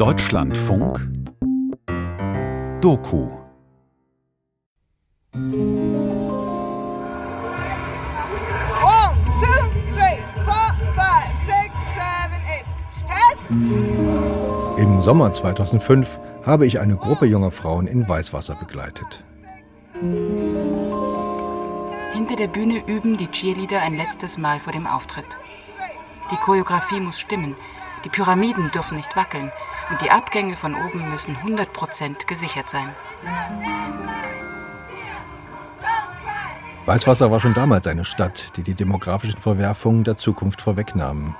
Deutschlandfunk Doku. Im Sommer 2005 habe ich eine Gruppe junger Frauen in Weißwasser begleitet. Hinter der Bühne üben die Cheerleader ein letztes Mal vor dem Auftritt. Die Choreografie muss stimmen, die Pyramiden dürfen nicht wackeln und die Abgänge von oben müssen 100% gesichert sein. Weißwasser war schon damals eine Stadt, die die demografischen Verwerfungen der Zukunft vorwegnahmen.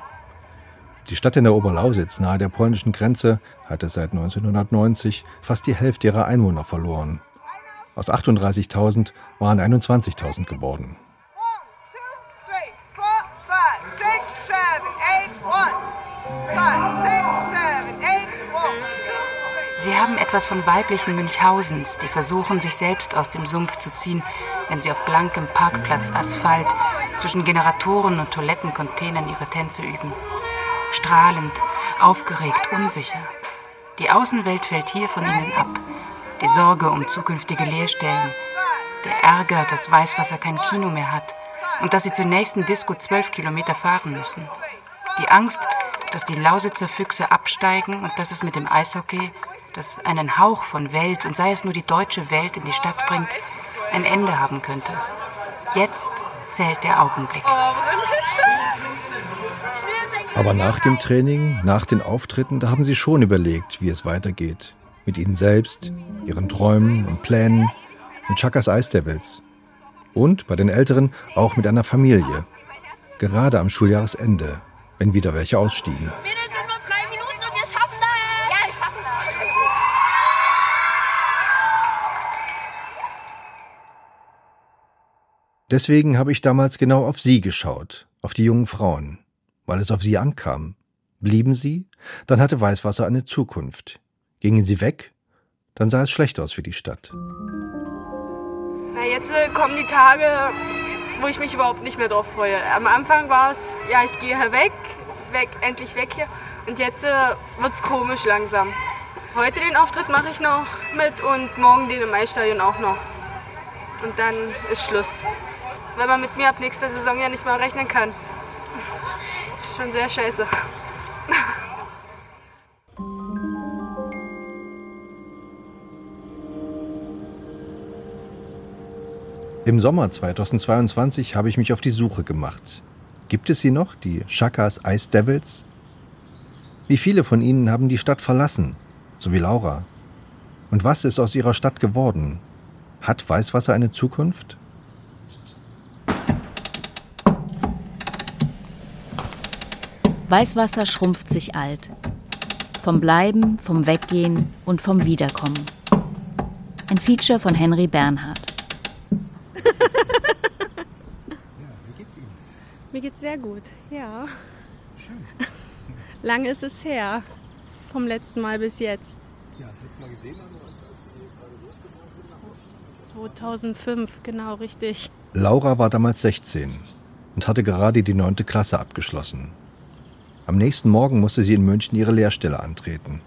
Die Stadt in der Oberlausitz nahe der polnischen Grenze hatte seit 1990 fast die Hälfte ihrer Einwohner verloren. Aus 38.000 waren 21.000 geworden. Sie haben etwas von weiblichen Münchhausens, die versuchen, sich selbst aus dem Sumpf zu ziehen, wenn sie auf blankem Parkplatz Asphalt zwischen Generatoren und Toilettencontainern ihre Tänze üben. Strahlend, aufgeregt, unsicher. Die Außenwelt fällt hier von ihnen ab. Die Sorge um zukünftige Lehrstellen. Der Ärger, dass Weißwasser kein Kino mehr hat und dass sie zur nächsten Disco zwölf Kilometer fahren müssen. Die Angst, dass die Lausitzer Füchse absteigen und dass es mit dem Eishockey, das einen Hauch von Welt und sei es nur die deutsche Welt in die Stadt bringt, ein Ende haben könnte. Jetzt zählt der Augenblick. Aber nach dem Training, nach den Auftritten, da haben sie schon überlegt, wie es weitergeht. Mit ihnen selbst, ihren Träumen und Plänen, mit Chakas Eisdevils. Und bei den Älteren auch mit einer Familie. Gerade am Schuljahresende, wenn wieder welche ausstiegen. Deswegen habe ich damals genau auf sie geschaut, auf die jungen Frauen, weil es auf sie ankam. Blieben sie, dann hatte Weißwasser eine Zukunft. Gingen sie weg, dann sah es schlecht aus für die Stadt. Na, jetzt äh, kommen die Tage, wo ich mich überhaupt nicht mehr drauf freue. Am Anfang war es, ja, ich gehe hier weg, weg, endlich weg hier. Und jetzt äh, wird es komisch langsam. Heute den Auftritt mache ich noch mit und morgen den im Eisstadion auch noch. Und dann ist Schluss. Weil man mit mir ab nächster Saison ja nicht mal rechnen kann. Schon sehr scheiße. Im Sommer 2022 habe ich mich auf die Suche gemacht. Gibt es sie noch, die Chakas Ice Devils? Wie viele von ihnen haben die Stadt verlassen, so wie Laura? Und was ist aus ihrer Stadt geworden? Hat Weißwasser eine Zukunft? Weißwasser schrumpft sich alt. Vom Bleiben, vom Weggehen und vom Wiederkommen. Ein Feature von Henry Bernhard. Mir geht's sehr gut, ja. Schön. Lange ist es her. Vom letzten Mal bis jetzt. Ja, das letzte Mal gesehen haben wir uns, als Sie gerade losgefahren sind? 2005, genau, richtig. Laura war damals 16 und hatte gerade die neunte Klasse abgeschlossen. Am nächsten Morgen musste sie in München ihre Lehrstelle antreten.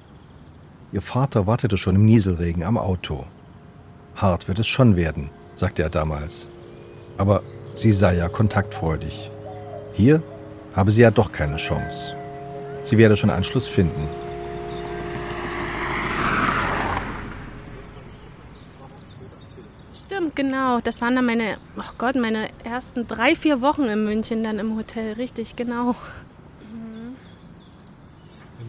Ihr Vater wartete schon im Nieselregen am Auto. Hart wird es schon werden, sagte er damals. Aber sie sei ja kontaktfreudig. Hier habe sie ja doch keine Chance. Sie werde schon Anschluss finden. Stimmt, genau. Das waren dann meine, oh Gott, meine ersten drei, vier Wochen in München dann im Hotel. Richtig, genau.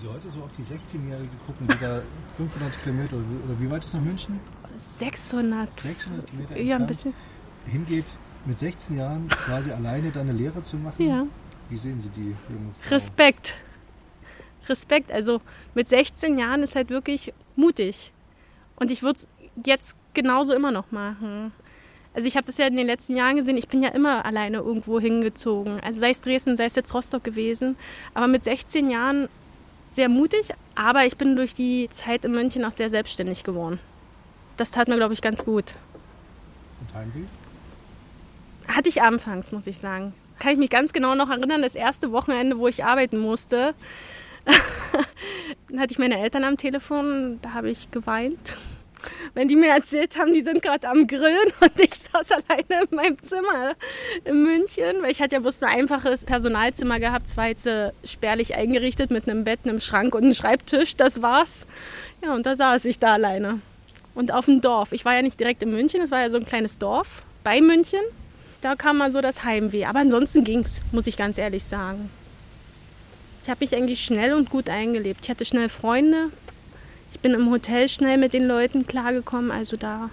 Sie heute so auf die 16-Jährige gucken, die da 500 Kilometer oder wie weit ist nach München? 600. 600 Kilometer Ja, ein bisschen. Hingeht mit 16 Jahren quasi alleine da eine Lehre zu machen. Ja. Wie sehen Sie die junge Frau? Respekt. Respekt. Also mit 16 Jahren ist halt wirklich mutig. Und ich würde es jetzt genauso immer noch machen. Also ich habe das ja in den letzten Jahren gesehen, ich bin ja immer alleine irgendwo hingezogen. Also sei es Dresden, sei es jetzt Rostock gewesen. Aber mit 16 Jahren sehr mutig, aber ich bin durch die Zeit in München auch sehr selbstständig geworden. Das tat mir, glaube ich, ganz gut. Und Heimweh? Hatte ich anfangs, muss ich sagen. Kann ich mich ganz genau noch erinnern, das erste Wochenende, wo ich arbeiten musste. Hatte ich meine Eltern am Telefon, da habe ich geweint. Wenn die mir erzählt haben, die sind gerade am Grillen und ich saß alleine in meinem Zimmer in München, weil ich hatte ja bloß ein einfaches Personalzimmer gehabt, war jetzt äh, spärlich eingerichtet mit einem Bett, einem Schrank und einem Schreibtisch, das war's. Ja, und da saß ich da alleine. Und auf dem Dorf. Ich war ja nicht direkt in München, es war ja so ein kleines Dorf bei München. Da kam mal so das Heimweh. Aber ansonsten ging's, muss ich ganz ehrlich sagen. Ich habe mich eigentlich schnell und gut eingelebt. Ich hatte schnell Freunde. Ich bin im Hotel schnell mit den Leuten klargekommen. Also da,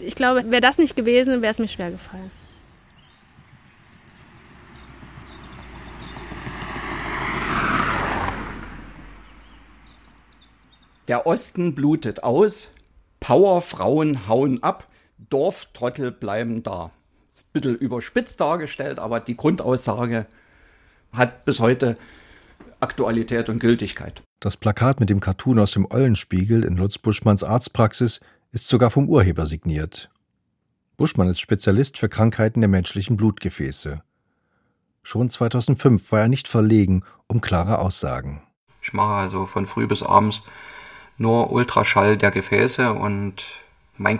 ich glaube, wäre das nicht gewesen, wäre es mir schwer gefallen. Der Osten blutet aus, Powerfrauen hauen ab, Dorftrottel bleiben da. Ist ein bisschen überspitzt dargestellt, aber die Grundaussage hat bis heute Aktualität und Gültigkeit. Das Plakat mit dem Cartoon aus dem Eulenspiegel in Lutz Buschmanns Arztpraxis ist sogar vom Urheber signiert. Buschmann ist Spezialist für Krankheiten der menschlichen Blutgefäße. Schon 2005 war er nicht verlegen um klare Aussagen. Ich mache also von früh bis abends nur Ultraschall der Gefäße und mein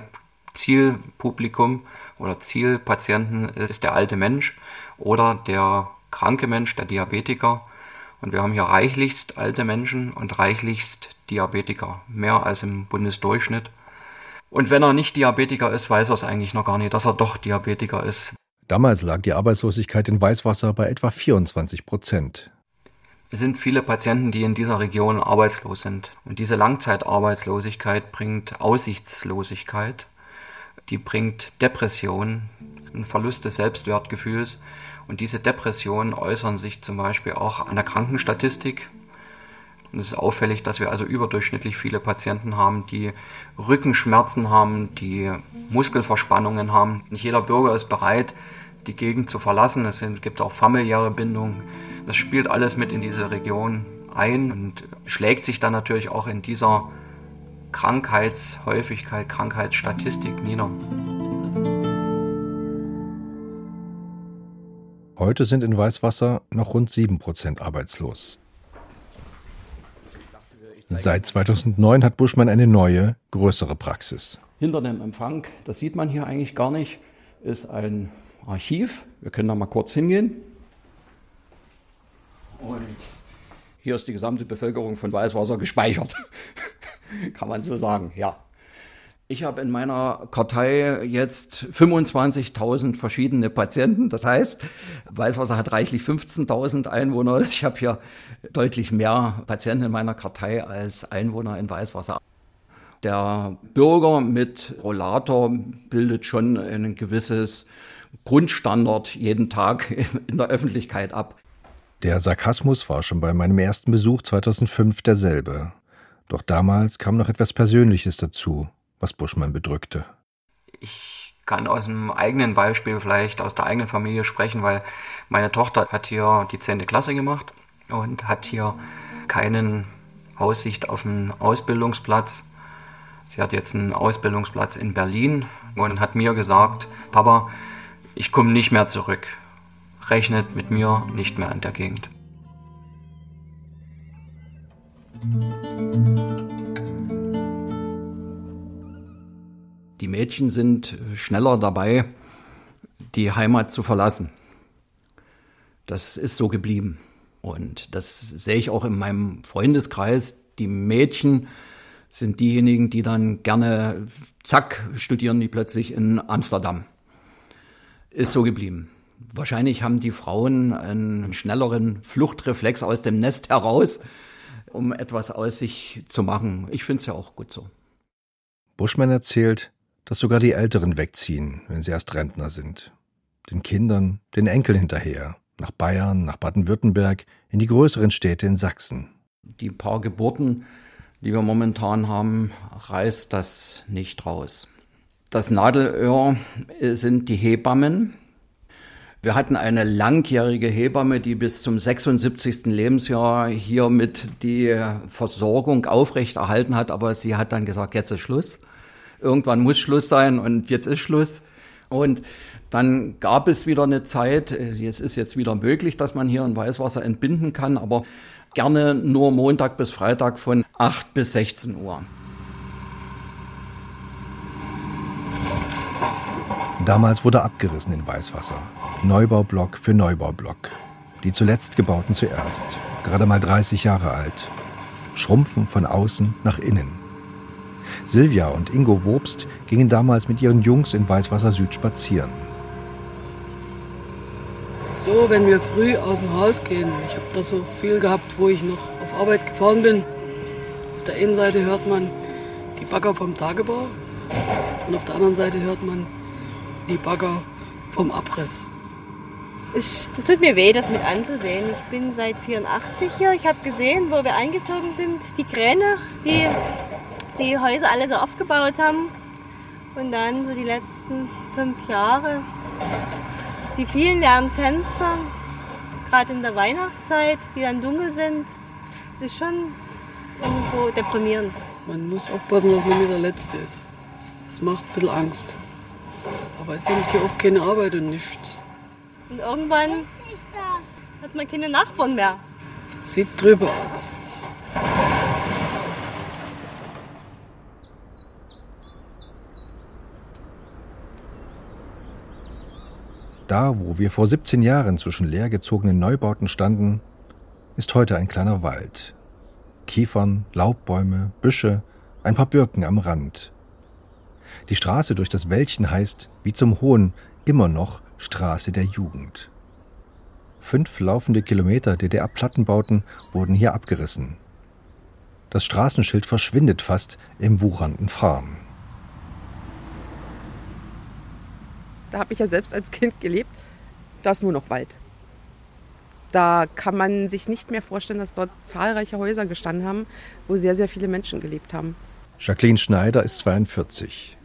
Zielpublikum oder Zielpatienten ist der alte Mensch oder der kranke Mensch, der Diabetiker. Und wir haben hier reichlichst alte Menschen und reichlichst Diabetiker, mehr als im Bundesdurchschnitt. Und wenn er nicht Diabetiker ist, weiß er es eigentlich noch gar nicht, dass er doch Diabetiker ist. Damals lag die Arbeitslosigkeit in Weißwasser bei etwa 24 Prozent. Es sind viele Patienten, die in dieser Region arbeitslos sind. Und diese Langzeitarbeitslosigkeit bringt Aussichtslosigkeit, die bringt Depression, einen Verlust des Selbstwertgefühls und diese Depressionen äußern sich zum Beispiel auch an der Krankenstatistik. Und es ist auffällig, dass wir also überdurchschnittlich viele Patienten haben, die Rückenschmerzen haben, die Muskelverspannungen haben. Nicht jeder Bürger ist bereit, die Gegend zu verlassen. Es gibt auch familiäre Bindungen. Das spielt alles mit in diese Region ein und schlägt sich dann natürlich auch in dieser Krankheitshäufigkeit, Krankheitsstatistik nieder. Heute sind in Weißwasser noch rund 7% arbeitslos. Seit 2009 hat Buschmann eine neue, größere Praxis. Hinter dem Empfang, das sieht man hier eigentlich gar nicht, ist ein Archiv. Wir können da mal kurz hingehen. Und hier ist die gesamte Bevölkerung von Weißwasser gespeichert. Kann man so sagen, ja. Ich habe in meiner Kartei jetzt 25.000 verschiedene Patienten. Das heißt, Weißwasser hat reichlich 15.000 Einwohner. Ich habe hier deutlich mehr Patienten in meiner Kartei als Einwohner in Weißwasser. Der Bürger mit Rollator bildet schon ein gewisses Grundstandard jeden Tag in der Öffentlichkeit ab. Der Sarkasmus war schon bei meinem ersten Besuch 2005 derselbe. Doch damals kam noch etwas Persönliches dazu was Buschmann bedrückte. Ich kann aus dem eigenen Beispiel vielleicht aus der eigenen Familie sprechen, weil meine Tochter hat hier die 10. Klasse gemacht und hat hier keinen Aussicht auf einen Ausbildungsplatz. Sie hat jetzt einen Ausbildungsplatz in Berlin und hat mir gesagt, Papa, ich komme nicht mehr zurück. Rechnet mit mir nicht mehr in der Gegend. Die Mädchen sind schneller dabei, die Heimat zu verlassen. Das ist so geblieben. Und das sehe ich auch in meinem Freundeskreis. Die Mädchen sind diejenigen, die dann gerne, zack, studieren die plötzlich in Amsterdam. Ist so geblieben. Wahrscheinlich haben die Frauen einen schnelleren Fluchtreflex aus dem Nest heraus, um etwas aus sich zu machen. Ich finde es ja auch gut so. Buschmann erzählt, dass sogar die Älteren wegziehen, wenn sie erst Rentner sind. Den Kindern, den Enkeln hinterher, nach Bayern, nach Baden-Württemberg, in die größeren Städte in Sachsen. Die paar Geburten, die wir momentan haben, reißt das nicht raus. Das Nadelöhr sind die Hebammen. Wir hatten eine langjährige Hebamme, die bis zum 76. Lebensjahr hier mit die Versorgung aufrechterhalten hat, aber sie hat dann gesagt, jetzt ist Schluss irgendwann muss Schluss sein und jetzt ist Schluss. Und dann gab es wieder eine Zeit, es ist jetzt wieder möglich, dass man hier in Weißwasser entbinden kann, aber Gerne nur Montag bis Freitag von 8 bis 16 Uhr. Damals wurde abgerissen in Weißwasser. Neubaublock für Neubaublock. Die zuletzt gebauten zuerst. Gerade mal 30 Jahre alt. Schrumpfen von außen nach innen. Silvia und Ingo Wobst gingen damals mit ihren Jungs in Weißwasser Süd spazieren. So, wenn wir früh aus dem Haus gehen, ich habe da so viel gehabt, wo ich noch auf Arbeit gefahren bin. Auf der einen Seite hört man die Bagger vom Tagebau und auf der anderen Seite hört man die Bagger vom Abriss. Es tut mir weh, das mit anzusehen. Ich bin seit 84 hier. Ich habe gesehen, wo wir eingezogen sind, die Kräne, die die Häuser alle so aufgebaut haben. Und dann so die letzten fünf Jahre, die vielen leeren Fenster, gerade in der Weihnachtszeit, die dann dunkel sind. Es ist schon irgendwo deprimierend. Man muss aufpassen, dass man nicht der Letzte ist. Das macht ein bisschen Angst. Aber es sind hier auch keine Arbeit und nichts. Und irgendwann hat man keine Nachbarn mehr. Sieht drüber aus. Da, wo wir vor 17 Jahren zwischen leergezogenen Neubauten standen, ist heute ein kleiner Wald. Kiefern, Laubbäume, Büsche, ein paar Birken am Rand. Die Straße durch das Wäldchen heißt, wie zum Hohen, immer noch Straße der Jugend. Fünf laufende Kilometer DDR-Plattenbauten wurden hier abgerissen. Das Straßenschild verschwindet fast im wuchernden Farn. Da habe ich ja selbst als Kind gelebt. Da ist nur noch Wald. Da kann man sich nicht mehr vorstellen, dass dort zahlreiche Häuser gestanden haben, wo sehr, sehr viele Menschen gelebt haben. Jacqueline Schneider ist 42.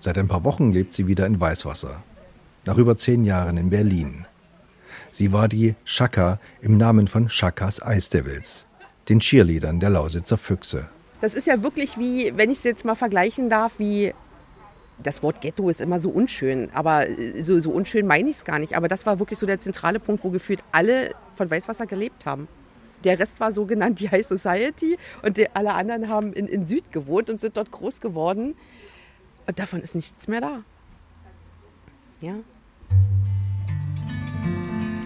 Seit ein paar Wochen lebt sie wieder in Weißwasser. Nach über zehn Jahren in Berlin. Sie war die Schaka im Namen von Schakas Ice Devils, den Cheerleadern der Lausitzer Füchse. Das ist ja wirklich wie, wenn ich es jetzt mal vergleichen darf, wie das Wort Ghetto ist immer so unschön, aber so, so unschön meine ich es gar nicht. Aber das war wirklich so der zentrale Punkt, wo gefühlt alle von Weißwasser gelebt haben. Der Rest war so genannt die High Society und die, alle anderen haben in, in Süd gewohnt und sind dort groß geworden. Und davon ist nichts mehr da. Ja.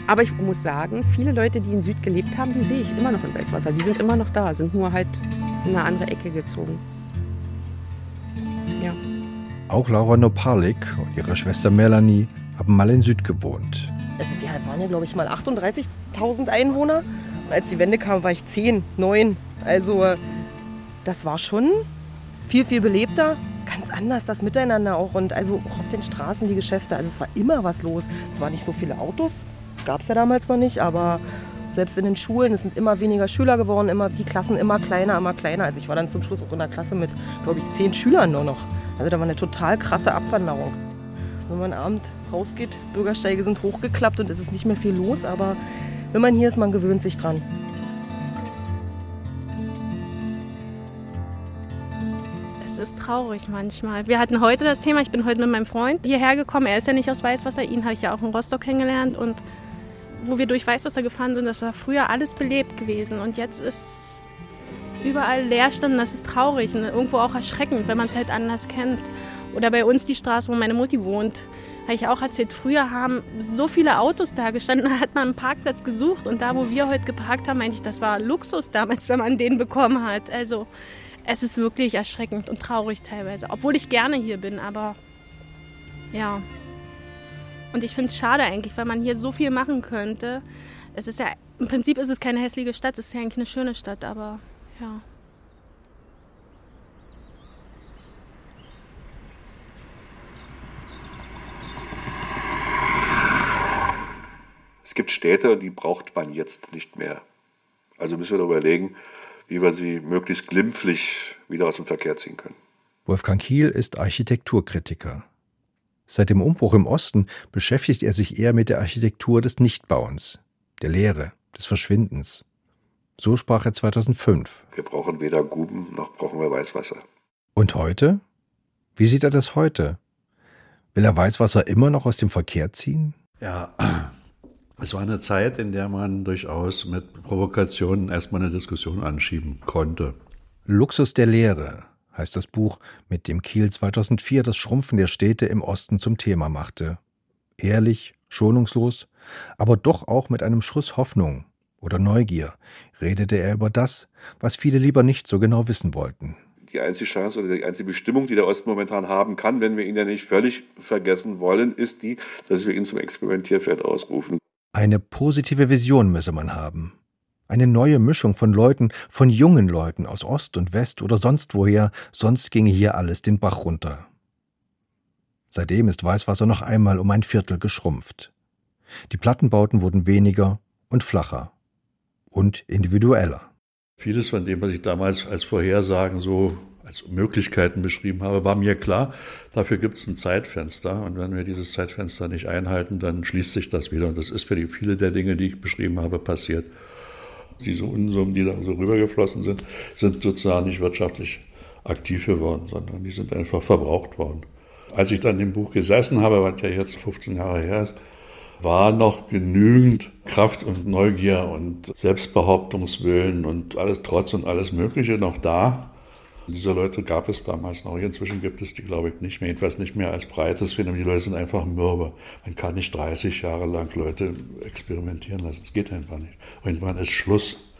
Aber ich muss sagen, viele Leute, die in Süd gelebt haben, die sehe ich immer noch in Weißwasser. Die sind immer noch da, sind nur halt in eine andere Ecke gezogen. Auch Laura Nopalik und ihre Schwester Melanie haben mal in Süd gewohnt. Also wir waren ja, glaube ich, mal 38.000 Einwohner. Und als die Wende kam, war ich 10, 9. Also das war schon viel, viel belebter. Ganz anders das Miteinander auch. Und also auch auf den Straßen die Geschäfte. Also es war immer was los. Es waren nicht so viele Autos, gab es ja damals noch nicht, aber selbst in den Schulen, es sind immer weniger Schüler geworden, immer die Klassen immer kleiner, immer kleiner. Also ich war dann zum Schluss auch in der Klasse mit, glaube ich, zehn Schülern nur noch. Also da war eine total krasse Abwanderung. Wenn man abend rausgeht, Bürgersteige sind hochgeklappt und es ist nicht mehr viel los, aber wenn man hier ist, man gewöhnt sich dran. Es ist traurig manchmal. Wir hatten heute das Thema, ich bin heute mit meinem Freund hierher gekommen. Er ist ja nicht aus Weißwasser, ihn habe ich ja auch in Rostock kennengelernt und wo wir durch Weißwasser gefahren sind, das war früher alles belebt gewesen und jetzt ist überall Leerstand und das ist traurig und irgendwo auch erschreckend, wenn man es halt anders kennt. Oder bei uns die Straße, wo meine Mutti wohnt, habe ich auch erzählt, früher haben so viele Autos da gestanden, da hat man einen Parkplatz gesucht und da, wo wir heute geparkt haben, meinte ich, das war Luxus damals, wenn man den bekommen hat. Also es ist wirklich erschreckend und traurig teilweise, obwohl ich gerne hier bin, aber ja. Und ich finde es schade eigentlich, weil man hier so viel machen könnte. Es ist ja, im Prinzip ist es keine hässliche Stadt, es ist ja eigentlich eine schöne Stadt, aber ja. Es gibt Städte, die braucht man jetzt nicht mehr. Also müssen wir darüber überlegen, wie wir sie möglichst glimpflich wieder aus dem Verkehr ziehen können. Wolfgang Kiel ist Architekturkritiker. Seit dem Umbruch im Osten beschäftigt er sich eher mit der Architektur des Nichtbauens, der Leere, des Verschwindens. So sprach er 2005. Wir brauchen weder Guben noch brauchen wir Weißwasser. Und heute? Wie sieht er das heute? Will er Weißwasser immer noch aus dem Verkehr ziehen? Ja, Es war eine Zeit, in der man durchaus mit Provokationen erstmal eine Diskussion anschieben konnte. Luxus der Lehre heißt das Buch, mit dem Kiel 2004 das Schrumpfen der Städte im Osten zum Thema machte. Ehrlich, schonungslos, aber doch auch mit einem Schuss Hoffnung oder Neugier redete er über das, was viele lieber nicht so genau wissen wollten. Die einzige Chance oder die einzige Bestimmung, die der Osten momentan haben kann, wenn wir ihn ja nicht völlig vergessen wollen, ist die, dass wir ihn zum Experimentierfeld ausrufen. Eine positive Vision müsse man haben. Eine neue Mischung von Leuten, von jungen Leuten aus Ost und West oder sonst woher, sonst ginge hier alles den Bach runter. Seitdem ist Weißwasser noch einmal um ein Viertel geschrumpft. Die Plattenbauten wurden weniger und flacher und individueller. Vieles von dem, was ich damals als Vorhersagen so als Möglichkeiten beschrieben habe, war mir klar, dafür gibt es ein Zeitfenster. Und wenn wir dieses Zeitfenster nicht einhalten, dann schließt sich das wieder. Und das ist für die viele der Dinge, die ich beschrieben habe, passiert. Diese Unsummen, die da so rübergeflossen sind, sind sozusagen nicht wirtschaftlich aktiv geworden, sondern die sind einfach verbraucht worden. Als ich dann im Buch gesessen habe, was ja jetzt 15 Jahre her ist, war noch genügend Kraft und Neugier und Selbstbehauptungswillen und alles Trotz und alles Mögliche noch da. Diese Leute gab es damals noch. Inzwischen gibt es die, glaube ich, nicht mehr. Jedenfalls nicht mehr als breites Phänomen. Die Leute sind einfach mürbe. Man kann nicht 30 Jahre lang Leute experimentieren lassen. Das geht einfach nicht. Irgendwann ist Schluss.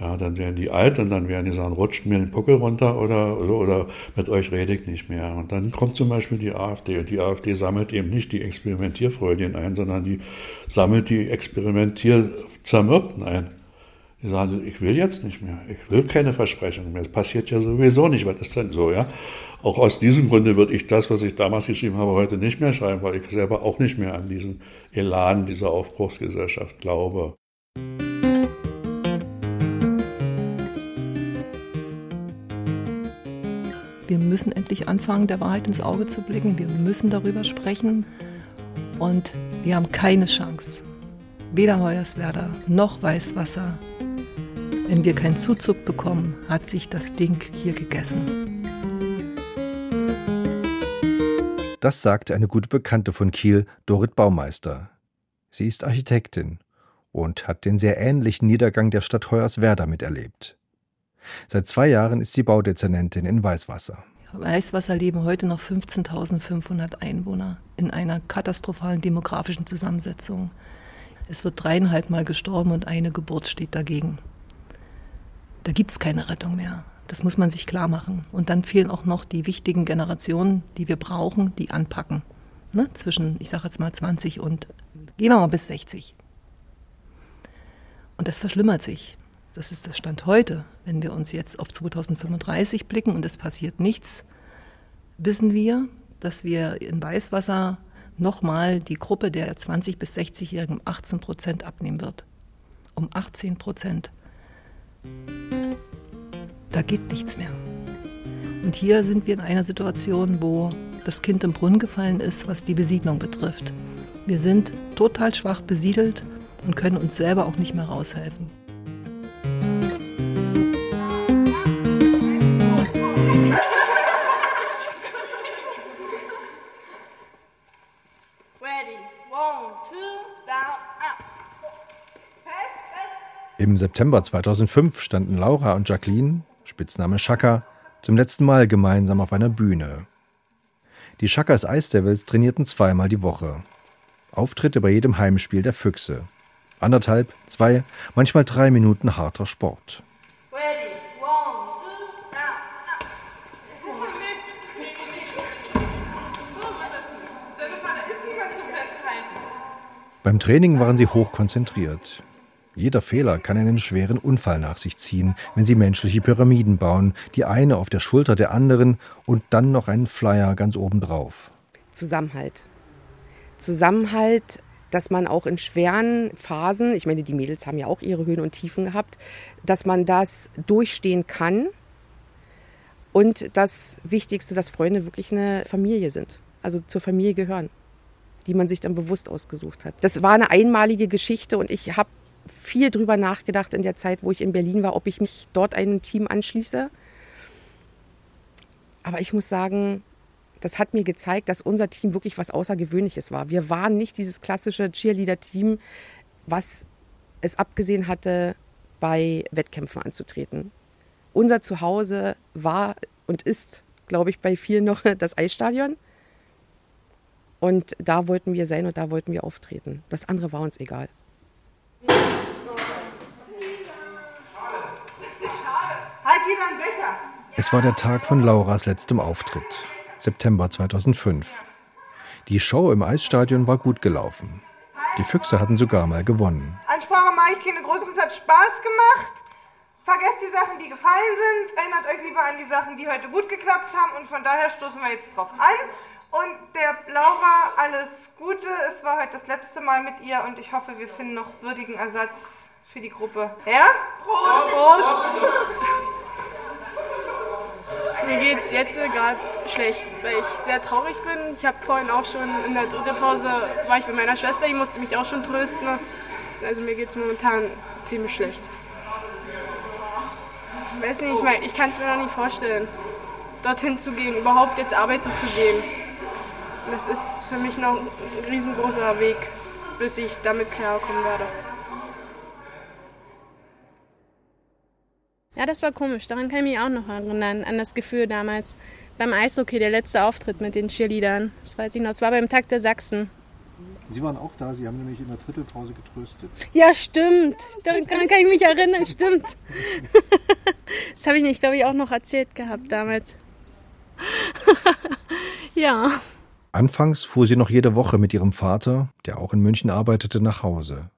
Ja, dann werden die alt und dann werden die sagen, rutscht mir den Puckel runter oder, oder, oder mit euch rede ich nicht mehr. Und dann kommt zum Beispiel die AfD und die AfD sammelt eben nicht die Experimentierfreudien ein, sondern die sammelt die Experimentierzermürbten ein. Die sagen, ich will jetzt nicht mehr, ich will keine Versprechungen mehr. Das passiert ja sowieso nicht. Was ist denn so, ja? Auch aus diesem Grunde würde ich das, was ich damals geschrieben habe, heute nicht mehr schreiben, weil ich selber auch nicht mehr an diesen Elan dieser Aufbruchsgesellschaft glaube. Wir müssen endlich anfangen, der Wahrheit ins Auge zu blicken. Wir müssen darüber sprechen. Und wir haben keine Chance. Weder Hoyerswerda noch Weißwasser. Wenn wir keinen Zuzug bekommen, hat sich das Ding hier gegessen. Das sagte eine gute Bekannte von Kiel, Dorit Baumeister. Sie ist Architektin und hat den sehr ähnlichen Niedergang der Stadt Hoyerswerda miterlebt. Seit zwei Jahren ist sie Baudezernentin in Weißwasser. Weißwasser leben heute noch 15.500 Einwohner in einer katastrophalen demografischen Zusammensetzung. Es wird dreieinhalb Mal gestorben und eine Geburt steht dagegen. Da gibt es keine Rettung mehr. Das muss man sich klar machen. Und dann fehlen auch noch die wichtigen Generationen, die wir brauchen, die anpacken. Ne? Zwischen, ich sage jetzt mal 20 und, gehen wir mal bis 60. Und das verschlimmert sich das ist der Stand heute, wenn wir uns jetzt auf 2035 blicken und es passiert nichts, wissen wir, dass wir in Weißwasser nochmal die Gruppe der 20- bis 60-Jährigen um 18 Prozent abnehmen wird. Um 18 Prozent. Da geht nichts mehr. Und hier sind wir in einer Situation, wo das Kind im Brunnen gefallen ist, was die Besiedlung betrifft. Wir sind total schwach besiedelt und können uns selber auch nicht mehr raushelfen. Im September 2005 standen Laura und Jacqueline, Spitzname Shaka, zum letzten Mal gemeinsam auf einer Bühne. Die Shakas Ice Devils trainierten zweimal die Woche. Auftritte bei jedem Heimspiel der Füchse. Anderthalb, zwei, manchmal drei Minuten harter Sport. Beim Training waren sie hoch konzentriert. Jeder Fehler kann einen schweren Unfall nach sich ziehen, wenn Sie menschliche Pyramiden bauen, die eine auf der Schulter der anderen und dann noch einen Flyer ganz oben drauf. Zusammenhalt. Zusammenhalt, dass man auch in schweren Phasen, ich meine, die Mädels haben ja auch ihre Höhen und Tiefen gehabt, dass man das durchstehen kann. Und das Wichtigste, dass Freunde wirklich eine Familie sind, also zur Familie gehören, die man sich dann bewusst ausgesucht hat. Das war eine einmalige Geschichte und ich habe viel drüber nachgedacht in der Zeit, wo ich in Berlin war, ob ich mich dort einem Team anschließe. Aber ich muss sagen, das hat mir gezeigt, dass unser Team wirklich was Außergewöhnliches war. Wir waren nicht dieses klassische Cheerleader-Team, was es abgesehen hatte, bei Wettkämpfen anzutreten. Unser Zuhause war und ist, glaube ich, bei vielen noch das Eisstadion. Und da wollten wir sein und da wollten wir auftreten. Das andere war uns egal. Es war der Tag von Lauras letztem Auftritt, September 2005. Die Show im Eisstadion war gut gelaufen. Die Füchse hatten sogar mal gewonnen. Ansprache mache ich keine große, es hat Spaß gemacht. Vergesst die Sachen, die gefallen sind. Erinnert euch lieber an die Sachen, die heute gut geklappt haben. Und von daher stoßen wir jetzt drauf an. Und der Laura, alles Gute. Es war heute das letzte Mal mit ihr und ich hoffe, wir finden noch würdigen Ersatz für die Gruppe. Ja? Prost! Prost. Mir geht es jetzt gerade schlecht, weil ich sehr traurig bin. Ich habe vorhin auch schon in der dritten Pause, war ich bei meiner Schwester, die musste mich auch schon trösten. Also mir geht es momentan ziemlich schlecht. Ich weiß nicht, ich, mein, ich kann es mir noch nicht vorstellen, dorthin zu gehen, überhaupt jetzt arbeiten zu gehen. Das ist für mich noch ein riesengroßer Weg, bis ich damit klarkommen werde. Ja, das war komisch. Daran kann ich mich auch noch erinnern, an das Gefühl damals beim Eishockey, der letzte Auftritt mit den Cheerleadern. Das weiß ich noch. Es war beim Tag der Sachsen. Sie waren auch da, Sie haben nämlich in der Drittelpause getröstet. Ja, stimmt. Daran kann ich mich erinnern, stimmt. Das habe ich nicht, glaube ich, auch noch erzählt gehabt damals. Ja. Anfangs fuhr sie noch jede Woche mit ihrem Vater, der auch in München arbeitete, nach Hause.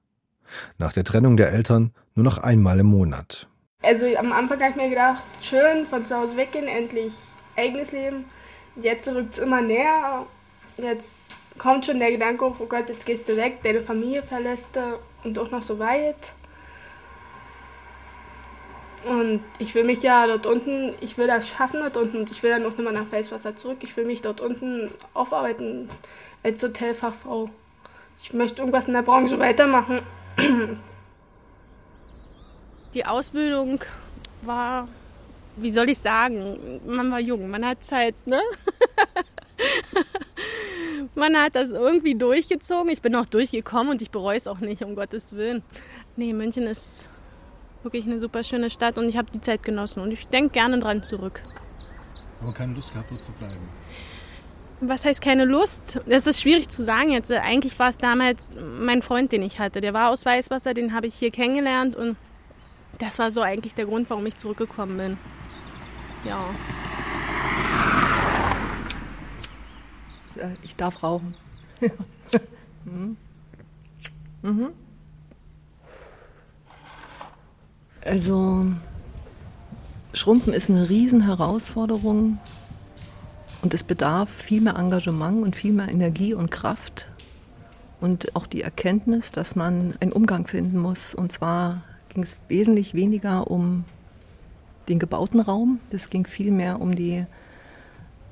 Nach der Trennung der Eltern nur noch einmal im Monat. Also am Anfang habe ich mir gedacht, schön, von zu Hause weggehen, endlich eigenes Leben. Jetzt rückt es immer näher. Jetzt kommt schon der Gedanke oh Gott, jetzt gehst du weg, deine Familie verlässt du und auch noch so weit. Und ich will mich ja dort unten, ich will das schaffen dort unten und ich will dann auch nicht mehr nach Weißwasser zurück. Ich will mich dort unten aufarbeiten als Hotelfachfrau. Ich möchte irgendwas in der Branche weitermachen. Die Ausbildung war, wie soll ich sagen, man war jung, man hat Zeit, ne? man hat das irgendwie durchgezogen. Ich bin auch durchgekommen und ich bereue es auch nicht, um Gottes Willen. Nee, München ist wirklich eine super schöne Stadt und ich habe die Zeit genossen und ich denke gerne dran zurück. Aber keine Lust gehabt, dort zu bleiben. Was heißt keine Lust? Das ist schwierig zu sagen jetzt. Eigentlich war es damals mein Freund, den ich hatte. Der war aus Weißwasser, den habe ich hier kennengelernt und das war so eigentlich der Grund, warum ich zurückgekommen bin. Ja. Ich darf rauchen. mhm. Mhm. Also, Schrumpfen ist eine Riesenherausforderung und es bedarf viel mehr Engagement und viel mehr Energie und Kraft und auch die Erkenntnis, dass man einen Umgang finden muss. Und zwar ging es wesentlich weniger um den gebauten Raum, es ging vielmehr um die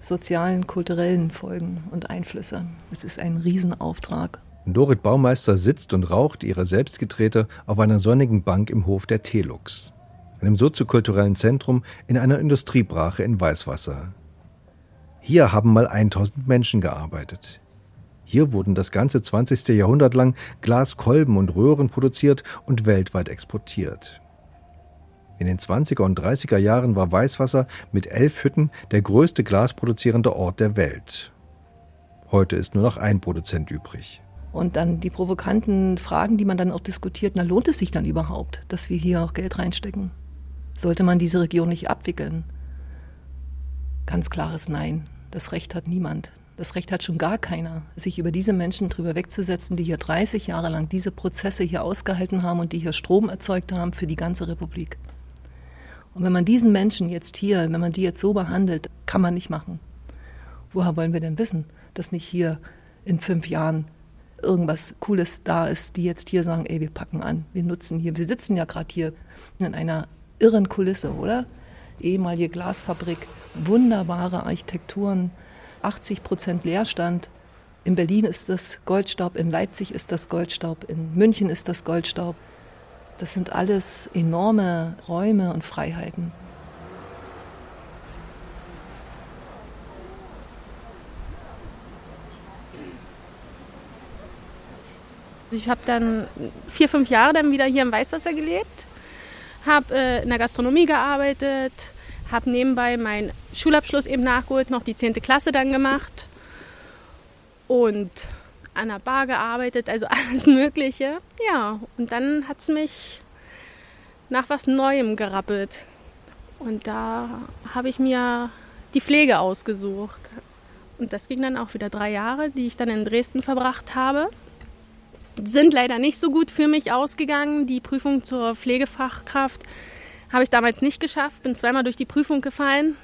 sozialen, kulturellen Folgen und Einflüsse. Es ist ein Riesenauftrag. Dorit Baumeister sitzt und raucht ihre Selbstgedrehte auf einer sonnigen Bank im Hof der Telux, einem soziokulturellen Zentrum in einer Industriebrache in Weißwasser. Hier haben mal 1000 Menschen gearbeitet. Hier wurden das ganze 20. Jahrhundert lang Glaskolben und Röhren produziert und weltweit exportiert. In den 20er und 30er Jahren war Weißwasser mit elf Hütten der größte glasproduzierende Ort der Welt. Heute ist nur noch ein Produzent übrig. Und dann die provokanten Fragen, die man dann auch diskutiert, na lohnt es sich dann überhaupt, dass wir hier noch Geld reinstecken? Sollte man diese Region nicht abwickeln? Ganz klares Nein. Das Recht hat niemand. Das Recht hat schon gar keiner, sich über diese Menschen drüber wegzusetzen, die hier 30 Jahre lang diese Prozesse hier ausgehalten haben und die hier Strom erzeugt haben für die ganze Republik. Und wenn man diesen Menschen jetzt hier, wenn man die jetzt so behandelt, kann man nicht machen. Woher wollen wir denn wissen, dass nicht hier in fünf Jahren irgendwas Cooles da ist, die jetzt hier sagen, ey, wir packen an, wir nutzen hier, wir sitzen ja gerade hier in einer irren Kulisse, oder? Ehemalige Glasfabrik, wunderbare Architekturen, 80 Prozent Leerstand. In Berlin ist das Goldstaub, in Leipzig ist das Goldstaub, in München ist das Goldstaub. Das sind alles enorme Räume und Freiheiten. Ich habe dann vier, fünf Jahre dann wieder hier im Weißwasser gelebt, habe äh, in der Gastronomie gearbeitet, habe nebenbei meinen Schulabschluss eben nachgeholt, noch die 10. Klasse dann gemacht und an der Bar gearbeitet, also alles Mögliche. Ja, und dann hat es mich nach was Neuem gerappelt. Und da habe ich mir die Pflege ausgesucht. Und das ging dann auch wieder drei Jahre, die ich dann in Dresden verbracht habe. Sind leider nicht so gut für mich ausgegangen. Die Prüfung zur Pflegefachkraft habe ich damals nicht geschafft, bin zweimal durch die Prüfung gefallen.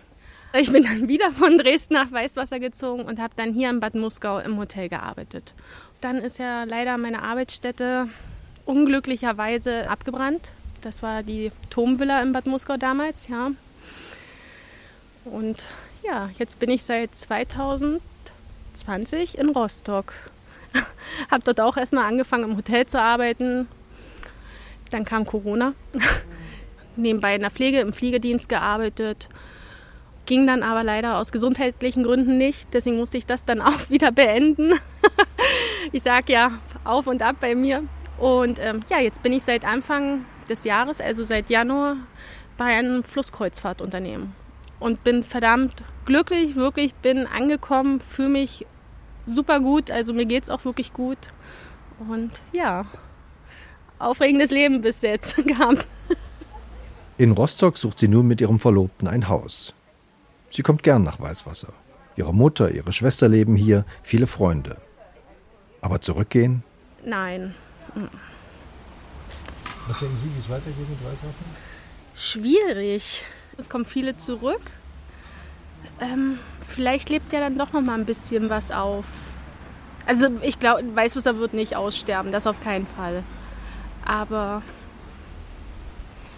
Ich bin dann wieder von Dresden nach Weißwasser gezogen und habe dann hier in Bad Muskau im Hotel gearbeitet. Dann ist ja leider meine Arbeitsstätte unglücklicherweise abgebrannt. Das war die Turmvilla in Bad Muskau damals, ja. Und ja, jetzt bin ich seit 2020 in Rostock. habe dort auch erstmal angefangen im Hotel zu arbeiten. Dann kam Corona. Nebenbei in der Pflege, im Pflegedienst gearbeitet. Ging dann aber leider aus gesundheitlichen Gründen nicht. Deswegen musste ich das dann auch wieder beenden. ich sage ja auf und ab bei mir. Und ähm, ja, jetzt bin ich seit Anfang des Jahres, also seit Januar, bei einem Flusskreuzfahrtunternehmen. Und bin verdammt glücklich, wirklich bin angekommen, fühle mich super gut. Also mir geht es auch wirklich gut. Und ja, aufregendes Leben bis jetzt gehabt. In Rostock sucht sie nun mit ihrem Verlobten ein Haus. Sie kommt gern nach Weißwasser. Ihre Mutter, ihre Schwester leben hier, viele Freunde. Aber zurückgehen? Nein. Was denken Sie, wie es weitergeht mit Weißwasser? Schwierig. Es kommen viele zurück. Ähm, vielleicht lebt ja dann doch noch mal ein bisschen was auf. Also ich glaube, Weißwasser wird nicht aussterben, das auf keinen Fall. Aber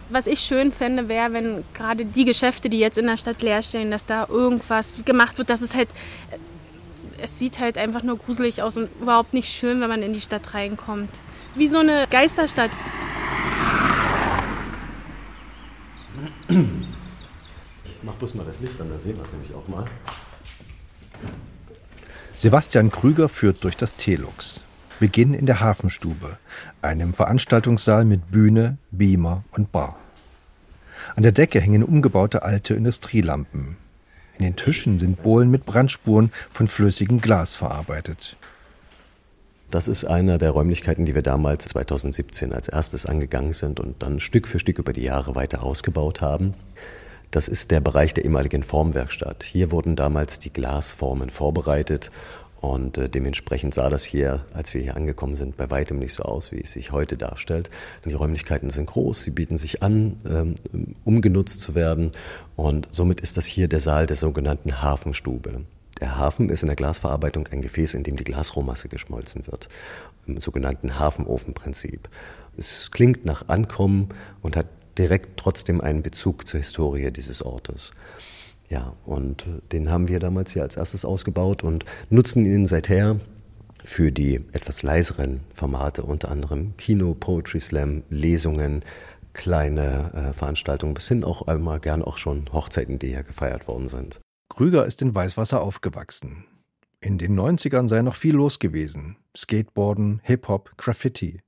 was ich schön fände, wäre, wenn gerade die Geschäfte, die jetzt in der Stadt leer stehen, dass da irgendwas gemacht wird, dass es halt, es sieht halt einfach nur gruselig aus und überhaupt nicht schön, wenn man in die Stadt reinkommt. Wie so eine Geisterstadt. Ich mach bloß mal das Licht an, da sehen wir es nämlich auch mal. Sebastian Krüger führt durch das Telux. Beginn in der Hafenstube, einem Veranstaltungssaal mit Bühne, Beamer und Bar. An der Decke hängen umgebaute alte Industrielampen. In den Tischen sind Bohlen mit Brandspuren von flüssigem Glas verarbeitet. Das ist einer der Räumlichkeiten, die wir damals 2017 als erstes angegangen sind und dann Stück für Stück über die Jahre weiter ausgebaut haben. Das ist der Bereich der ehemaligen Formwerkstatt. Hier wurden damals die Glasformen vorbereitet und äh, dementsprechend sah das hier, als wir hier angekommen sind, bei weitem nicht so aus, wie es sich heute darstellt. Die Räumlichkeiten sind groß, sie bieten sich an, ähm, umgenutzt zu werden. Und somit ist das hier der Saal der sogenannten Hafenstube. Der Hafen ist in der Glasverarbeitung ein Gefäß, in dem die Glasrohmasse geschmolzen wird. Im sogenannten Hafenofenprinzip. Es klingt nach Ankommen und hat direkt trotzdem einen Bezug zur Historie dieses Ortes. Ja, und den haben wir damals hier als erstes ausgebaut und nutzen ihn seither für die etwas leiseren Formate, unter anderem Kino, Poetry Slam, Lesungen, kleine äh, Veranstaltungen, bis hin auch einmal gern auch schon Hochzeiten, die hier gefeiert worden sind. Krüger ist in Weißwasser aufgewachsen. In den 90ern sei noch viel los gewesen. Skateboarden, Hip-Hop, Graffiti.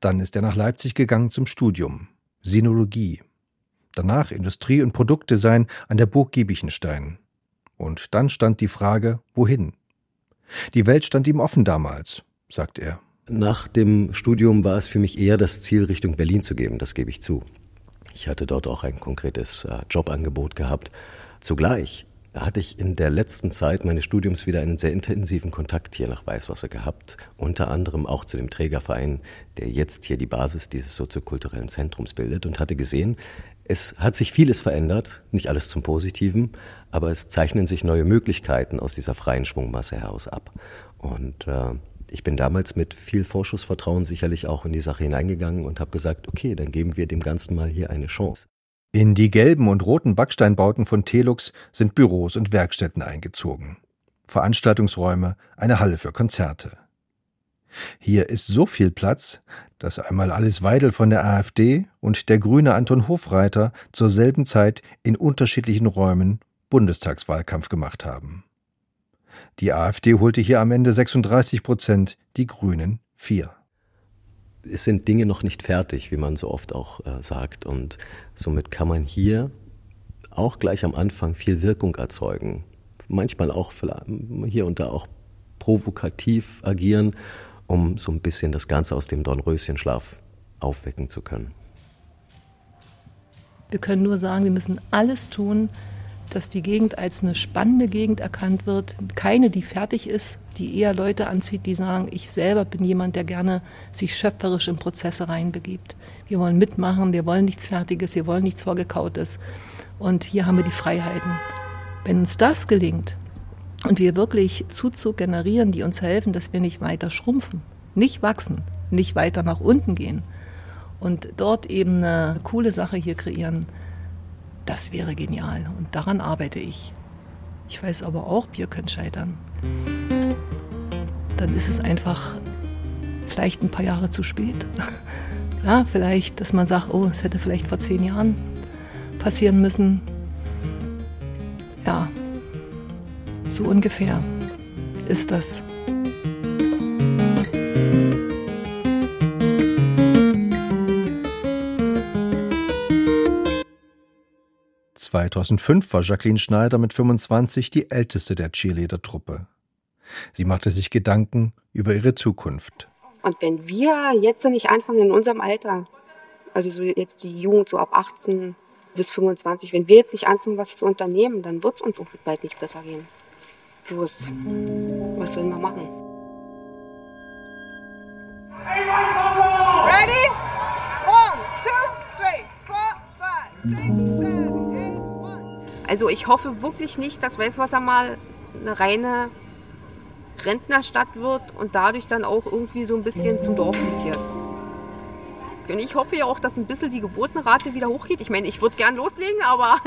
Dann ist er nach Leipzig gegangen zum Studium. Sinologie. Danach Industrie- und Produktdesign an der Burg Giebichenstein. Und dann stand die Frage, wohin? Die Welt stand ihm offen damals, sagt er. Nach dem Studium war es für mich eher das Ziel, Richtung Berlin zu geben, das gebe ich zu. Ich hatte dort auch ein konkretes äh, Jobangebot gehabt. Zugleich hatte ich in der letzten Zeit meines Studiums wieder einen sehr intensiven Kontakt hier nach Weißwasser gehabt, unter anderem auch zu dem Trägerverein, der jetzt hier die Basis dieses soziokulturellen Zentrums bildet und hatte gesehen, es hat sich vieles verändert, nicht alles zum Positiven, aber es zeichnen sich neue Möglichkeiten aus dieser freien Schwungmasse heraus ab. Und äh, ich bin damals mit viel Vorschussvertrauen sicherlich auch in die Sache hineingegangen und habe gesagt, okay, dann geben wir dem Ganzen mal hier eine Chance. In die gelben und roten Backsteinbauten von Telux sind Büros und Werkstätten eingezogen. Veranstaltungsräume, eine Halle für Konzerte. Hier ist so viel Platz, dass einmal Alice Weidel von der AfD und der grüne Anton Hofreiter zur selben Zeit in unterschiedlichen Räumen Bundestagswahlkampf gemacht haben. Die AfD holte hier am Ende 36 Prozent, die Grünen vier. Es sind Dinge noch nicht fertig, wie man so oft auch äh, sagt. Und somit kann man hier auch gleich am Anfang viel Wirkung erzeugen. Manchmal auch hier und da auch provokativ agieren, um so ein bisschen das Ganze aus dem Dornröschenschlaf aufwecken zu können. Wir können nur sagen, wir müssen alles tun, dass die Gegend als eine spannende Gegend erkannt wird. Keine, die fertig ist, die eher Leute anzieht, die sagen, ich selber bin jemand, der gerne sich schöpferisch in Prozesse reinbegibt. Wir wollen mitmachen, wir wollen nichts Fertiges, wir wollen nichts Vorgekautes. Und hier haben wir die Freiheiten. Wenn uns das gelingt und wir wirklich Zuzug generieren, die uns helfen, dass wir nicht weiter schrumpfen, nicht wachsen, nicht weiter nach unten gehen und dort eben eine coole Sache hier kreieren, das wäre genial. Und daran arbeite ich. Ich weiß aber auch, Bier könnte scheitern. Dann ist es einfach vielleicht ein paar Jahre zu spät. Ja, vielleicht, dass man sagt, oh, es hätte vielleicht vor zehn Jahren passieren müssen. Ja, so ungefähr ist das. 2005 war Jacqueline Schneider mit 25 die älteste der Cheerleader-Truppe. Sie machte sich Gedanken über ihre Zukunft. Und wenn wir jetzt nicht anfangen in unserem Alter, also so jetzt die Jugend so ab 18 bis 25, wenn wir jetzt nicht anfangen, was zu unternehmen, dann wird es uns auch bald nicht besser gehen. Bloß, was sollen wir machen? Ready? One, two, three, four, five, six, seven. Also ich hoffe wirklich nicht, dass Weißwasser mal eine reine Rentnerstadt wird und dadurch dann auch irgendwie so ein bisschen zum Dorf mutiert. Und ich hoffe ja auch, dass ein bisschen die Geburtenrate wieder hochgeht. Ich meine, ich würde gern loslegen, aber.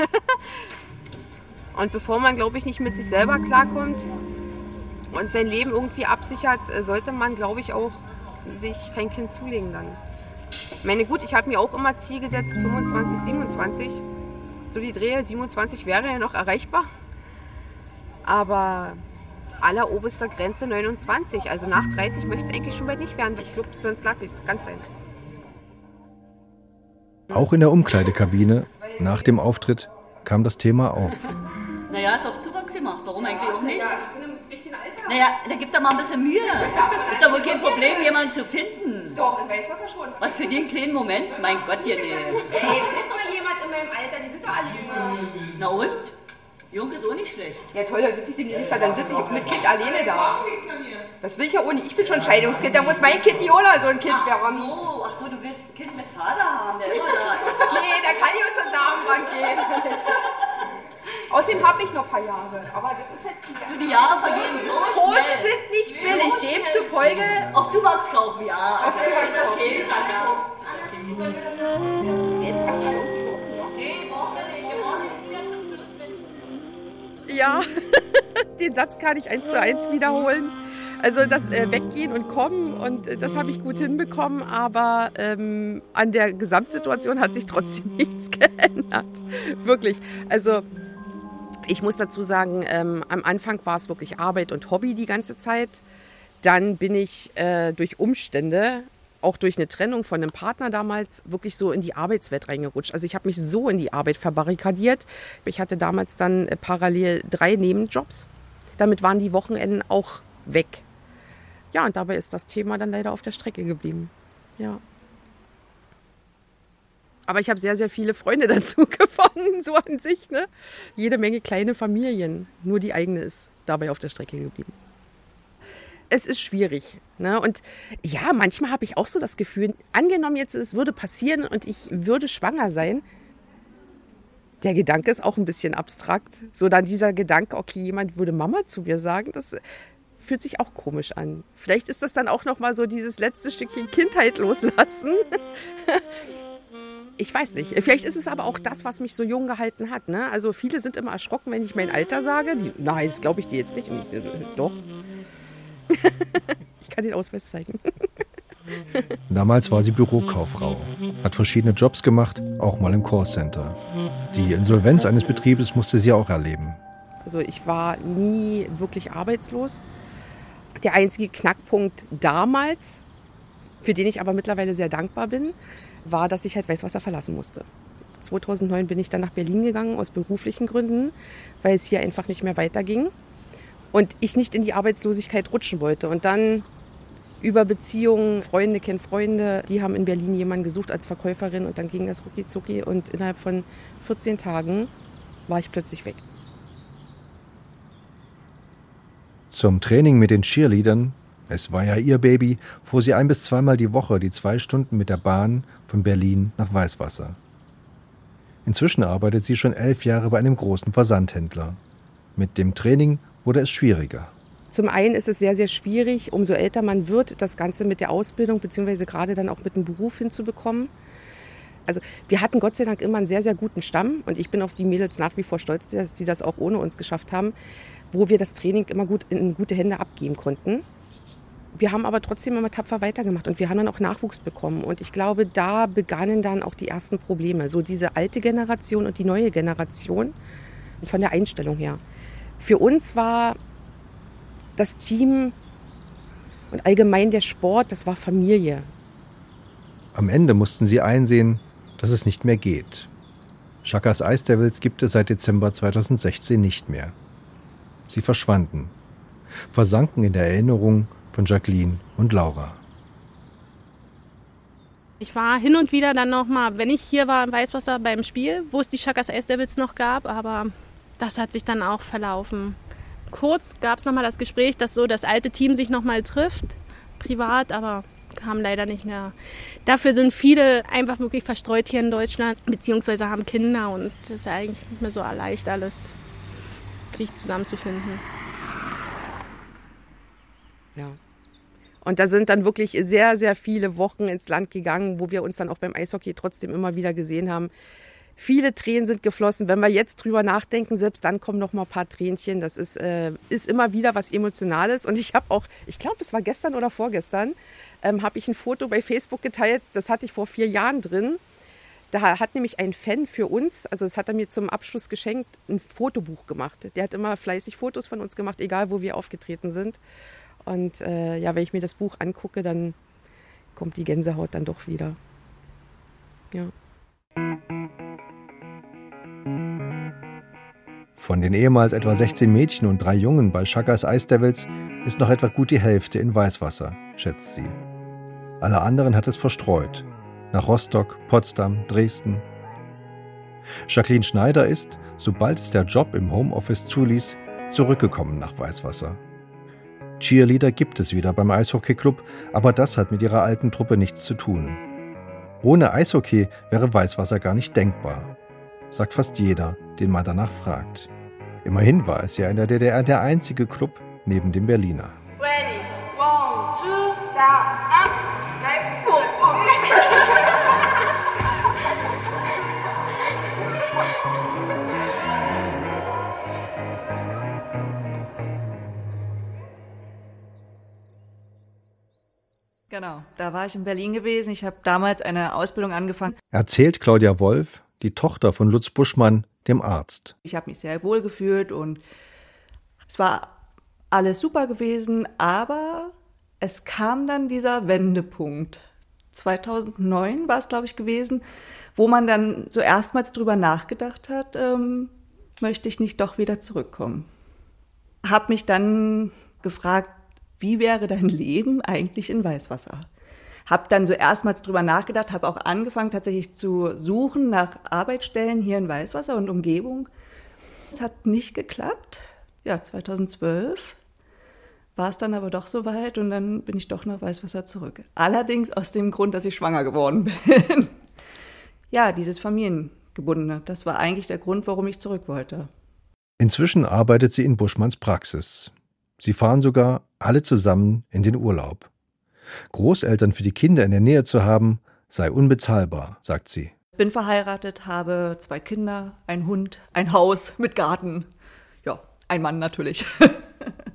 und bevor man, glaube ich, nicht mit sich selber klarkommt und sein Leben irgendwie absichert, sollte man, glaube ich, auch sich kein Kind zulegen dann. Ich meine, gut, ich habe mir auch immer Ziel gesetzt, 25, 27 so die Drehe 27 wäre ja noch erreichbar. Aber alleroberster Grenze 29. Also nach 30 möchte es eigentlich schon bald nicht werden. Ich glaube, sonst lasse ich es ganz sein. Auch in der Umkleidekabine nach dem Auftritt kam das Thema auf. Naja, ist auf Zuwachs gemacht. Warum eigentlich auch nicht? Ja, ich bin im richtigen Alter. Naja, da gibt er mal ein bisschen Mühe. Ist doch wohl kein Problem, jemanden zu finden. Doch, in Weißwasser schon. Was für den kleinen Moment? Mein Gott, ihr nee. Ey, find mal jemand in meinem Alter, die sind doch alle jünger. Na und? Jung ist auch nicht schlecht. Ja toll, dann sitze ich demnächst da, dann sitze ich mit Kind alleine da. Das will ich ja ohne. Ich bin schon Scheidungskind, da muss mein Kind Niola so ein Kind werden. Ach so, ach so, du willst ein Kind mit Vater haben, der immer da ist. nee, da kann ich zur Samenbank gehen. Außerdem habe ich noch ein paar Jahre. Aber das ist halt die, die Jahre vergehen so Hosen schnell. sind nicht billig. So Demzufolge. Auf Zuwachs kaufen, ja. Auf Zuwachs kaufen. Das Geld Ja, den Satz kann ich eins zu eins wiederholen. Also das äh, Weggehen und Kommen und äh, das habe ich gut hinbekommen, aber ähm, an der Gesamtsituation hat sich trotzdem nichts geändert. Wirklich. Also ich muss dazu sagen, ähm, am Anfang war es wirklich Arbeit und Hobby die ganze Zeit. Dann bin ich äh, durch Umstände, auch durch eine Trennung von einem Partner damals, wirklich so in die Arbeitswelt reingerutscht. Also ich habe mich so in die Arbeit verbarrikadiert. Ich hatte damals dann äh, parallel drei Nebenjobs. Damit waren die Wochenenden auch weg. Ja, und dabei ist das Thema dann leider auf der Strecke geblieben. Ja. Aber ich habe sehr, sehr viele Freunde dazu gefunden, so an sich. Ne? Jede Menge kleine Familien. Nur die eigene ist dabei auf der Strecke geblieben. Es ist schwierig. Ne? Und ja, manchmal habe ich auch so das Gefühl, angenommen jetzt, es würde passieren und ich würde schwanger sein, der Gedanke ist auch ein bisschen abstrakt. So dann dieser Gedanke, okay, jemand würde Mama zu mir sagen, das fühlt sich auch komisch an. Vielleicht ist das dann auch noch mal so dieses letzte Stückchen Kindheit loslassen. ich weiß nicht. Vielleicht ist es aber auch das, was mich so jung gehalten hat. Ne? Also viele sind immer erschrocken, wenn ich mein Alter sage. Die, nein, das glaube ich dir jetzt nicht. Ich, äh, doch. ich kann den Ausweis zeigen. Damals war sie Bürokauffrau, hat verschiedene Jobs gemacht, auch mal im Callcenter. Die Insolvenz eines Betriebes musste sie auch erleben. Also ich war nie wirklich arbeitslos. Der einzige Knackpunkt damals für den ich aber mittlerweile sehr dankbar bin, war, dass ich halt Weißwasser verlassen musste. 2009 bin ich dann nach Berlin gegangen aus beruflichen Gründen, weil es hier einfach nicht mehr weiterging und ich nicht in die Arbeitslosigkeit rutschen wollte. Und dann über Beziehungen, Freunde kennen Freunde, die haben in Berlin jemanden gesucht als Verkäuferin und dann ging das rucki zucki und innerhalb von 14 Tagen war ich plötzlich weg. Zum Training mit den Cheerleadern, es war ja ihr Baby, fuhr sie ein bis zweimal die Woche die zwei Stunden mit der Bahn von Berlin nach Weißwasser. Inzwischen arbeitet sie schon elf Jahre bei einem großen Versandhändler. Mit dem Training wurde es schwieriger. Zum einen ist es sehr, sehr schwierig, umso älter man wird, das Ganze mit der Ausbildung beziehungsweise gerade dann auch mit dem Beruf hinzubekommen. Also wir hatten Gott sei Dank immer einen sehr, sehr guten Stamm und ich bin auf die Mädels nach wie vor stolz, dass sie das auch ohne uns geschafft haben, wo wir das Training immer gut in gute Hände abgeben konnten. Wir haben aber trotzdem immer tapfer weitergemacht und wir haben dann auch Nachwuchs bekommen. Und ich glaube, da begannen dann auch die ersten Probleme. So diese alte Generation und die neue Generation von der Einstellung her. Für uns war das Team und allgemein der Sport, das war Familie. Am Ende mussten sie einsehen, dass es nicht mehr geht. Chakas Ice Devils gibt es seit Dezember 2016 nicht mehr. Sie verschwanden, versanken in der Erinnerung von Jacqueline und Laura. Ich war hin und wieder dann nochmal, wenn ich hier war im Weißwasser beim Spiel, wo es die Chakas Ice Devils noch gab, aber das hat sich dann auch verlaufen kurz gab es nochmal das Gespräch, dass so das alte Team sich nochmal trifft, privat, aber kam leider nicht mehr. Dafür sind viele einfach wirklich verstreut hier in Deutschland, beziehungsweise haben Kinder und es ist eigentlich nicht mehr so leicht alles, sich zusammenzufinden. Ja. Und da sind dann wirklich sehr, sehr viele Wochen ins Land gegangen, wo wir uns dann auch beim Eishockey trotzdem immer wieder gesehen haben. Viele Tränen sind geflossen. Wenn wir jetzt drüber nachdenken, selbst dann kommen noch mal ein paar Tränchen. Das ist, äh, ist immer wieder was Emotionales. Und ich habe auch, ich glaube, es war gestern oder vorgestern, ähm, habe ich ein Foto bei Facebook geteilt. Das hatte ich vor vier Jahren drin. Da hat nämlich ein Fan für uns, also das hat er mir zum Abschluss geschenkt, ein Fotobuch gemacht. Der hat immer fleißig Fotos von uns gemacht, egal wo wir aufgetreten sind. Und äh, ja, wenn ich mir das Buch angucke, dann kommt die Gänsehaut dann doch wieder. Ja. Von den ehemals etwa 16 Mädchen und drei Jungen bei Chakas Ice Devils ist noch etwa gut die Hälfte in Weißwasser, schätzt sie. Alle anderen hat es verstreut. Nach Rostock, Potsdam, Dresden. Jacqueline Schneider ist, sobald es der Job im Homeoffice zuließ, zurückgekommen nach Weißwasser. Cheerleader gibt es wieder beim Eishockeyclub, aber das hat mit ihrer alten Truppe nichts zu tun. Ohne Eishockey wäre Weißwasser gar nicht denkbar sagt fast jeder, den man danach fragt. Immerhin war es ja in der DDR der einzige Club neben dem Berliner. Ready, one, two, down, up, like, boom, boom. Genau, da war ich in Berlin gewesen. Ich habe damals eine Ausbildung angefangen. Erzählt Claudia Wolf, die Tochter von Lutz Buschmann, dem Arzt. Ich habe mich sehr wohl gefühlt und es war alles super gewesen, aber es kam dann dieser Wendepunkt. 2009 war es, glaube ich, gewesen, wo man dann so erstmals drüber nachgedacht hat, ähm, möchte ich nicht doch wieder zurückkommen. Hab mich dann gefragt, wie wäre dein Leben eigentlich in Weißwasser? Habe dann so erstmals drüber nachgedacht, habe auch angefangen tatsächlich zu suchen nach Arbeitsstellen hier in Weißwasser und Umgebung. Es hat nicht geklappt. Ja, 2012 war es dann aber doch soweit und dann bin ich doch nach Weißwasser zurück. Allerdings aus dem Grund, dass ich schwanger geworden bin. ja, dieses Familiengebundene, das war eigentlich der Grund, warum ich zurück wollte. Inzwischen arbeitet sie in Buschmanns Praxis. Sie fahren sogar alle zusammen in den Urlaub. Großeltern für die Kinder in der Nähe zu haben, sei unbezahlbar, sagt sie. Bin verheiratet, habe zwei Kinder, einen Hund, ein Haus mit Garten. Ja, ein Mann natürlich.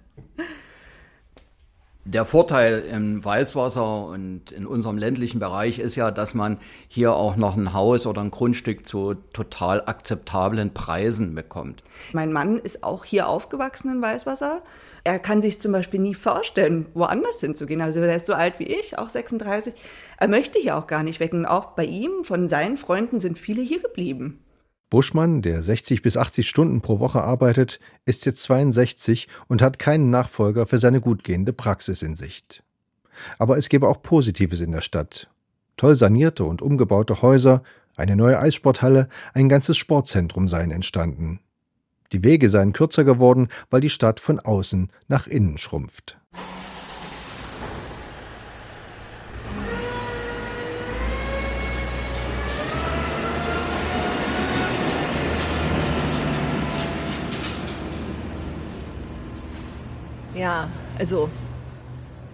Der Vorteil im Weißwasser und in unserem ländlichen Bereich ist ja, dass man hier auch noch ein Haus oder ein Grundstück zu total akzeptablen Preisen bekommt. Mein Mann ist auch hier aufgewachsen in Weißwasser. Er kann sich zum Beispiel nie vorstellen, woanders hinzugehen. Also er ist so alt wie ich, auch 36. Er möchte hier auch gar nicht. Und auch bei ihm, von seinen Freunden, sind viele hier geblieben. Buschmann, der 60 bis 80 Stunden pro Woche arbeitet, ist jetzt 62 und hat keinen Nachfolger für seine gut gehende Praxis in Sicht. Aber es gäbe auch Positives in der Stadt. Toll sanierte und umgebaute Häuser, eine neue Eissporthalle, ein ganzes Sportzentrum seien entstanden. Die Wege seien kürzer geworden, weil die Stadt von außen nach innen schrumpft. Ja, also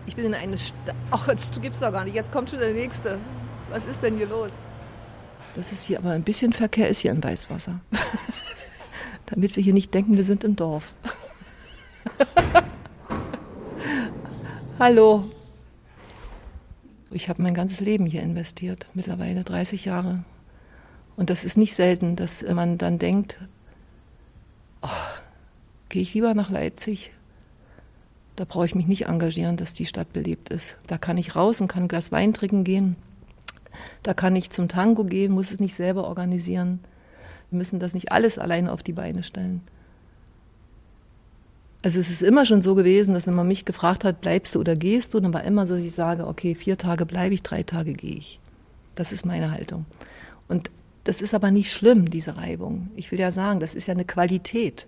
ich bin in eine Stadt. Ach, jetzt gibt's doch gar nicht. Jetzt kommt schon der nächste. Was ist denn hier los? Das ist hier aber ein bisschen Verkehr ist hier in Weißwasser. Damit wir hier nicht denken, wir sind im Dorf. Hallo. Ich habe mein ganzes Leben hier investiert, mittlerweile 30 Jahre. Und das ist nicht selten, dass man dann denkt, oh, gehe ich lieber nach Leipzig, da brauche ich mich nicht engagieren, dass die Stadt belebt ist. Da kann ich raus und kann ein Glas Wein trinken gehen. Da kann ich zum Tango gehen, muss es nicht selber organisieren. Wir müssen das nicht alles alleine auf die Beine stellen. Also es ist immer schon so gewesen, dass wenn man mich gefragt hat, bleibst du oder gehst du, dann war immer so, dass ich sage, okay, vier Tage bleibe ich, drei Tage gehe ich. Das ist meine Haltung. Und das ist aber nicht schlimm, diese Reibung. Ich will ja sagen, das ist ja eine Qualität.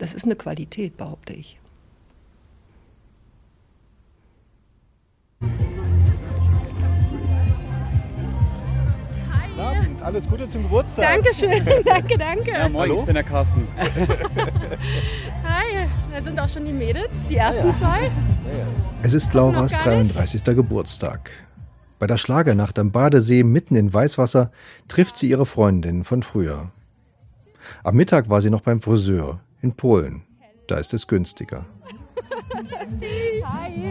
Das ist eine Qualität, behaupte ich. Abend, alles Gute zum Geburtstag. Dankeschön, danke, danke. Ja, moin, ich bin der Carsten. Hi, da sind auch schon die Mädels, die ersten ja, ja. zwei. Es ist Lauras 33. Geburtstag. Bei der Schlagernacht am Badesee mitten in Weißwasser trifft sie ihre Freundin von früher. Am Mittag war sie noch beim Friseur in Polen. Da ist es günstiger.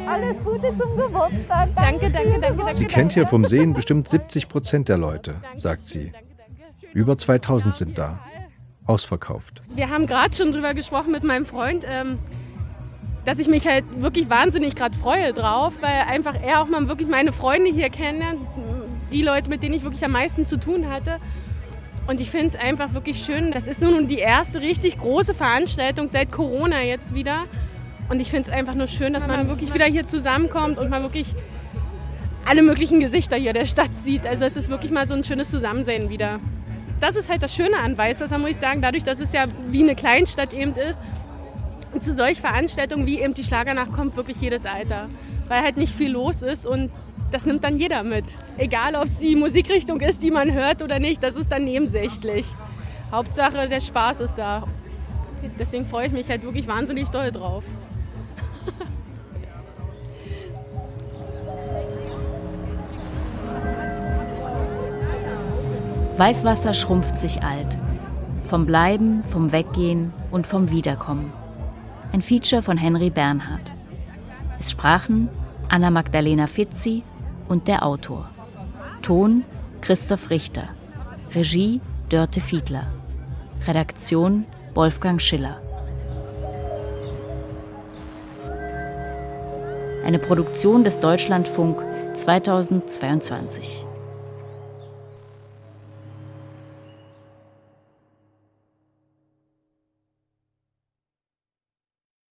Alles Gute zum Geburtstag. Danke, danke, danke. danke sie kennt hier vom Sehen bestimmt 70 Prozent der Leute, sagt sie. Über 2000 sind da. Ausverkauft. Wir haben gerade schon drüber gesprochen mit meinem Freund, ähm, dass ich mich halt wirklich wahnsinnig gerade freue drauf, weil einfach er auch mal wirklich meine Freunde hier kennenlernt, die Leute, mit denen ich wirklich am meisten zu tun hatte. Und ich finde es einfach wirklich schön. Das ist nun die erste richtig große Veranstaltung seit Corona jetzt wieder. Und ich finde es einfach nur schön, dass man wirklich wieder hier zusammenkommt und man wirklich alle möglichen Gesichter hier der Stadt sieht. Also es ist wirklich mal so ein schönes Zusammensein wieder. Das ist halt das Schöne an Weißwasser, muss ich sagen, dadurch, dass es ja wie eine Kleinstadt eben ist. Und zu solch Veranstaltungen wie eben die Schlagernacht kommt wirklich jedes Alter, weil halt nicht viel los ist und das nimmt dann jeder mit. Egal, ob es die Musikrichtung ist, die man hört oder nicht, das ist dann nebensächlich. Hauptsache, der Spaß ist da. Deswegen freue ich mich halt wirklich wahnsinnig doll drauf. Weißwasser schrumpft sich alt. Vom Bleiben, vom Weggehen und vom Wiederkommen. Ein Feature von Henry Bernhard. Es sprachen Anna Magdalena Fitzi und der Autor. Ton Christoph Richter. Regie Dörte Fiedler. Redaktion Wolfgang Schiller. Eine Produktion des Deutschlandfunk 2022.